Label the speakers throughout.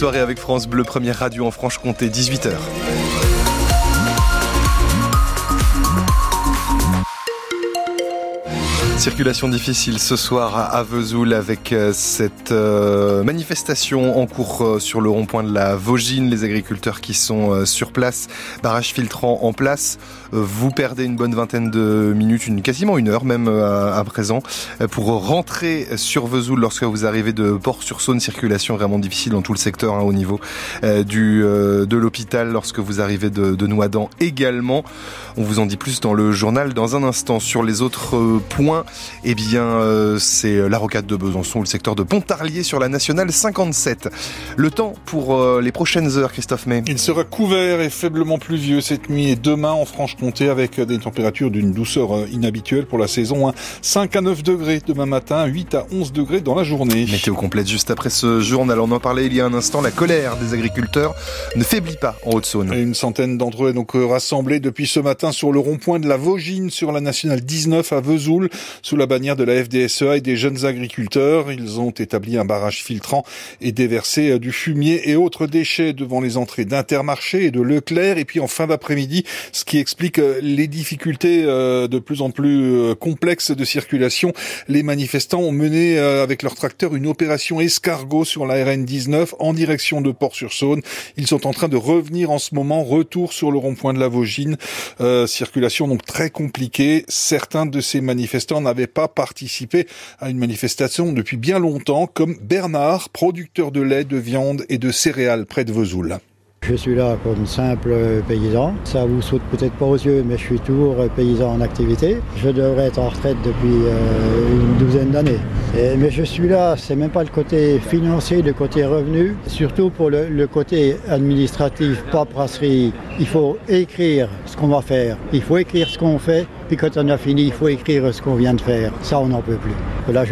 Speaker 1: Soirée avec France Bleu, première radio en Franche-Comté, 18h. Circulation difficile ce soir à Vesoul avec euh, cette euh, manifestation en cours euh, sur le rond-point de la Vaugine. Les agriculteurs qui sont sur place, barrage filtrant en place. Vous perdez une bonne vingtaine de minutes, une, quasiment une heure même à, présent, pour rentrer sur Vesoul lorsque vous arrivez de Port-sur-Saône. Circulation vraiment difficile dans tout le secteur hein, au niveau du, de l'hôpital lorsque vous arrivez de, de également. On vous en dit plus dans le journal dans un instant. Sur les autres points, eh bien, euh, c'est la rocade de Besançon, le secteur de Pontarlier sur la nationale 57. Le temps pour euh, les prochaines heures, Christophe May.
Speaker 2: Il sera couvert et faiblement pluvieux cette nuit et demain en Franche-Comté avec des températures d'une douceur euh, inhabituelle pour la saison. 5 hein. à 9 degrés demain matin, 8 à 11 degrés dans la journée.
Speaker 1: Météo complète juste après ce journal. On en parlait il y a un instant. La colère des agriculteurs ne faiblit pas en Haute-Saône.
Speaker 2: Une centaine d'entre eux est donc rassemblés depuis ce matin sur le rond-point de la Vaugine sur la nationale 19 à Vesoul sous la bannière de la FDSEA et des jeunes agriculteurs. Ils ont établi un barrage filtrant et déversé euh, du fumier et autres déchets devant les entrées d'Intermarché et de Leclerc. Et puis en fin d'après-midi, ce qui explique euh, les difficultés euh, de plus en plus complexes de circulation, les manifestants ont mené avec leur tracteur une opération escargot sur la RN 19 en direction de Port-sur-Saône. Ils sont en train de revenir en ce moment, retour sur le rond-point de la Vaugine. circulation donc très compliquée. Certains de ces manifestants n'avaient pas participé à une manifestation depuis bien longtemps, comme Bernard, producteur de lait, de viande et de céréales près de Vesoul.
Speaker 3: Je suis là comme simple paysan. Ça vous saute peut-être pas aux yeux, mais je suis toujours paysan en activité. Je devrais être en retraite depuis euh, une douzaine d'années. Mais je suis là, c'est même pas le côté financier, le côté revenu, surtout pour le, côté administratif, paperasserie. Il faut écrire ce qu'on va faire, il faut écrire ce qu'on fait puis quand on a fini, il faut écrire ce qu'on vient de faire. Ça, on n'en peut plus.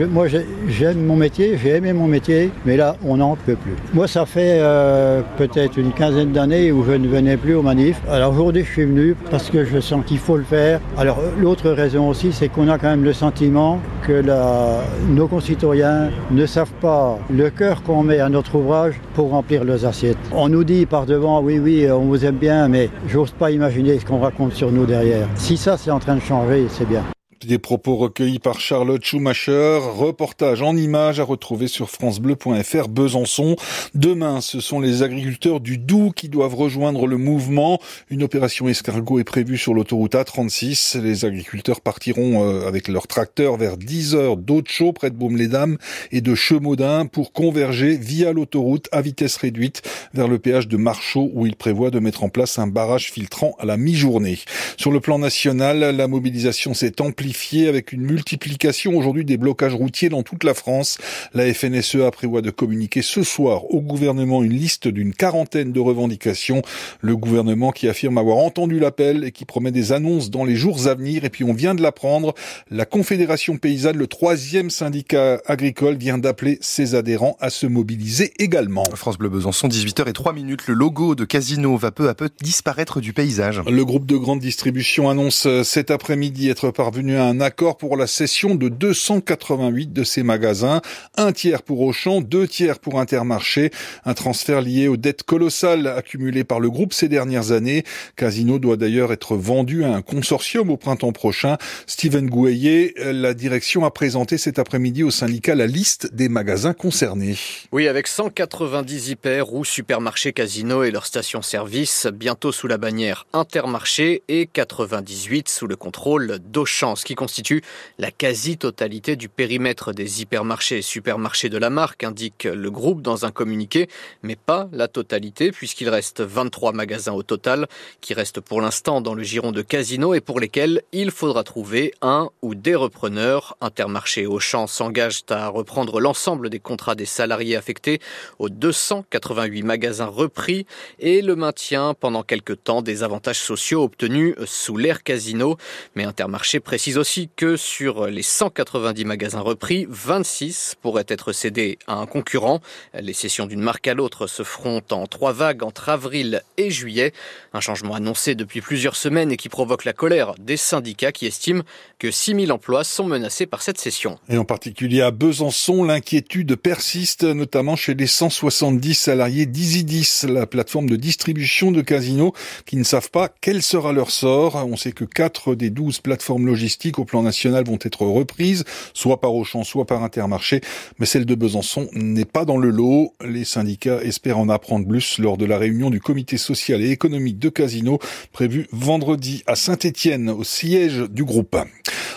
Speaker 3: Moi, j'aime mon métier, j'ai aimé mon métier, mais là, on n'en peut plus. Moi, ça fait euh, peut-être une quinzaine d'années où je ne venais plus aux manifs. Alors aujourd'hui, je suis venu parce que je sens qu'il faut le faire. Alors l'autre raison aussi, c'est qu'on a quand même le sentiment que la, nos concitoyens ne savent pas le cœur qu'on met à notre ouvrage pour remplir leurs assiettes. On nous dit par devant, oui, oui, on vous aime bien, mais j'ose pas imaginer ce qu'on raconte sur nous derrière. Si ça, c'est en train de changer, c'est bien.
Speaker 2: Des propos recueillis par Charlotte Schumacher, reportage en images à retrouver sur francebleu.fr Besançon. Demain, ce sont les agriculteurs du Doubs qui doivent rejoindre le mouvement. Une opération escargot est prévue sur l'autoroute A36. Les agriculteurs partiront euh, avec leurs tracteurs vers 10 heures d'Aude-Chaud près de Baume-les-Dames et de Chemaudin pour converger via l'autoroute à vitesse réduite vers le péage de Marchaux où ils prévoient de mettre en place un barrage filtrant à la mi-journée. Sur le plan national, la mobilisation s'est amplifiée avec une multiplication aujourd'hui des blocages routiers dans toute la France. La FNSEA prévoit de communiquer ce soir au gouvernement une liste d'une quarantaine de revendications. Le gouvernement qui affirme avoir entendu l'appel et qui promet des annonces dans les jours à venir. Et puis on vient de l'apprendre, la Confédération paysanne, le troisième syndicat agricole, vient d'appeler ses adhérents à se mobiliser également.
Speaker 1: France Bleu Besançon, 18h et 3 minutes. Le logo de Casino va peu à peu disparaître du paysage.
Speaker 2: Le groupe de grande distribution annonce cet après-midi être parvenu un accord pour la cession de 288 de ces magasins, un tiers pour Auchan, deux tiers pour Intermarché, un transfert lié aux dettes colossales accumulées par le groupe ces dernières années. Casino doit d'ailleurs être vendu à un consortium au printemps prochain. Steven Gouaillet, la direction a présenté cet après-midi au syndicat la liste des magasins concernés.
Speaker 4: Oui, avec 190 hyper ou supermarchés Casino et leurs stations-service, bientôt sous la bannière Intermarché et 98 sous le contrôle d'Auchan qui constitue la quasi-totalité du périmètre des hypermarchés et supermarchés de la marque, indique le groupe dans un communiqué, mais pas la totalité, puisqu'il reste 23 magasins au total, qui restent pour l'instant dans le giron de Casino et pour lesquels il faudra trouver un ou des repreneurs. Intermarché Auchan s'engagent à reprendre l'ensemble des contrats des salariés affectés aux 288 magasins repris et le maintien pendant quelques temps des avantages sociaux obtenus sous l'ère Casino. Mais Intermarché précise aussi que sur les 190 magasins repris, 26 pourraient être cédés à un concurrent. Les cessions d'une marque à l'autre se feront en trois vagues entre avril et juillet. Un changement annoncé depuis plusieurs semaines et qui provoque la colère des syndicats qui estiment que 6000 emplois sont menacés par cette cession.
Speaker 2: Et en particulier à Besançon, l'inquiétude persiste, notamment chez les 170 salariés d'Isidis, la plateforme de distribution de casinos, qui ne savent pas quel sera leur sort. On sait que 4 des 12 plateformes logistiques au plan national vont être reprises, soit par Auchan, soit par Intermarché, mais celle de Besançon n'est pas dans le lot. Les syndicats espèrent en apprendre plus lors de la réunion du comité social et économique de Casino prévue vendredi à Saint-Étienne au siège du groupe.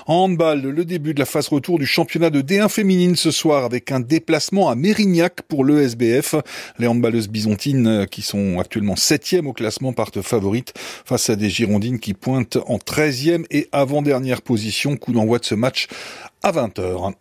Speaker 2: Handball, le début de la phase retour du championnat de D1 féminine ce soir avec un déplacement à Mérignac pour l'ESBF. Les handballeuses byzantines euh, qui sont actuellement septième au classement partent favorites face à des girondines qui pointent en 13e et avant-dernière position. Coup d'envoi de ce match à 20h.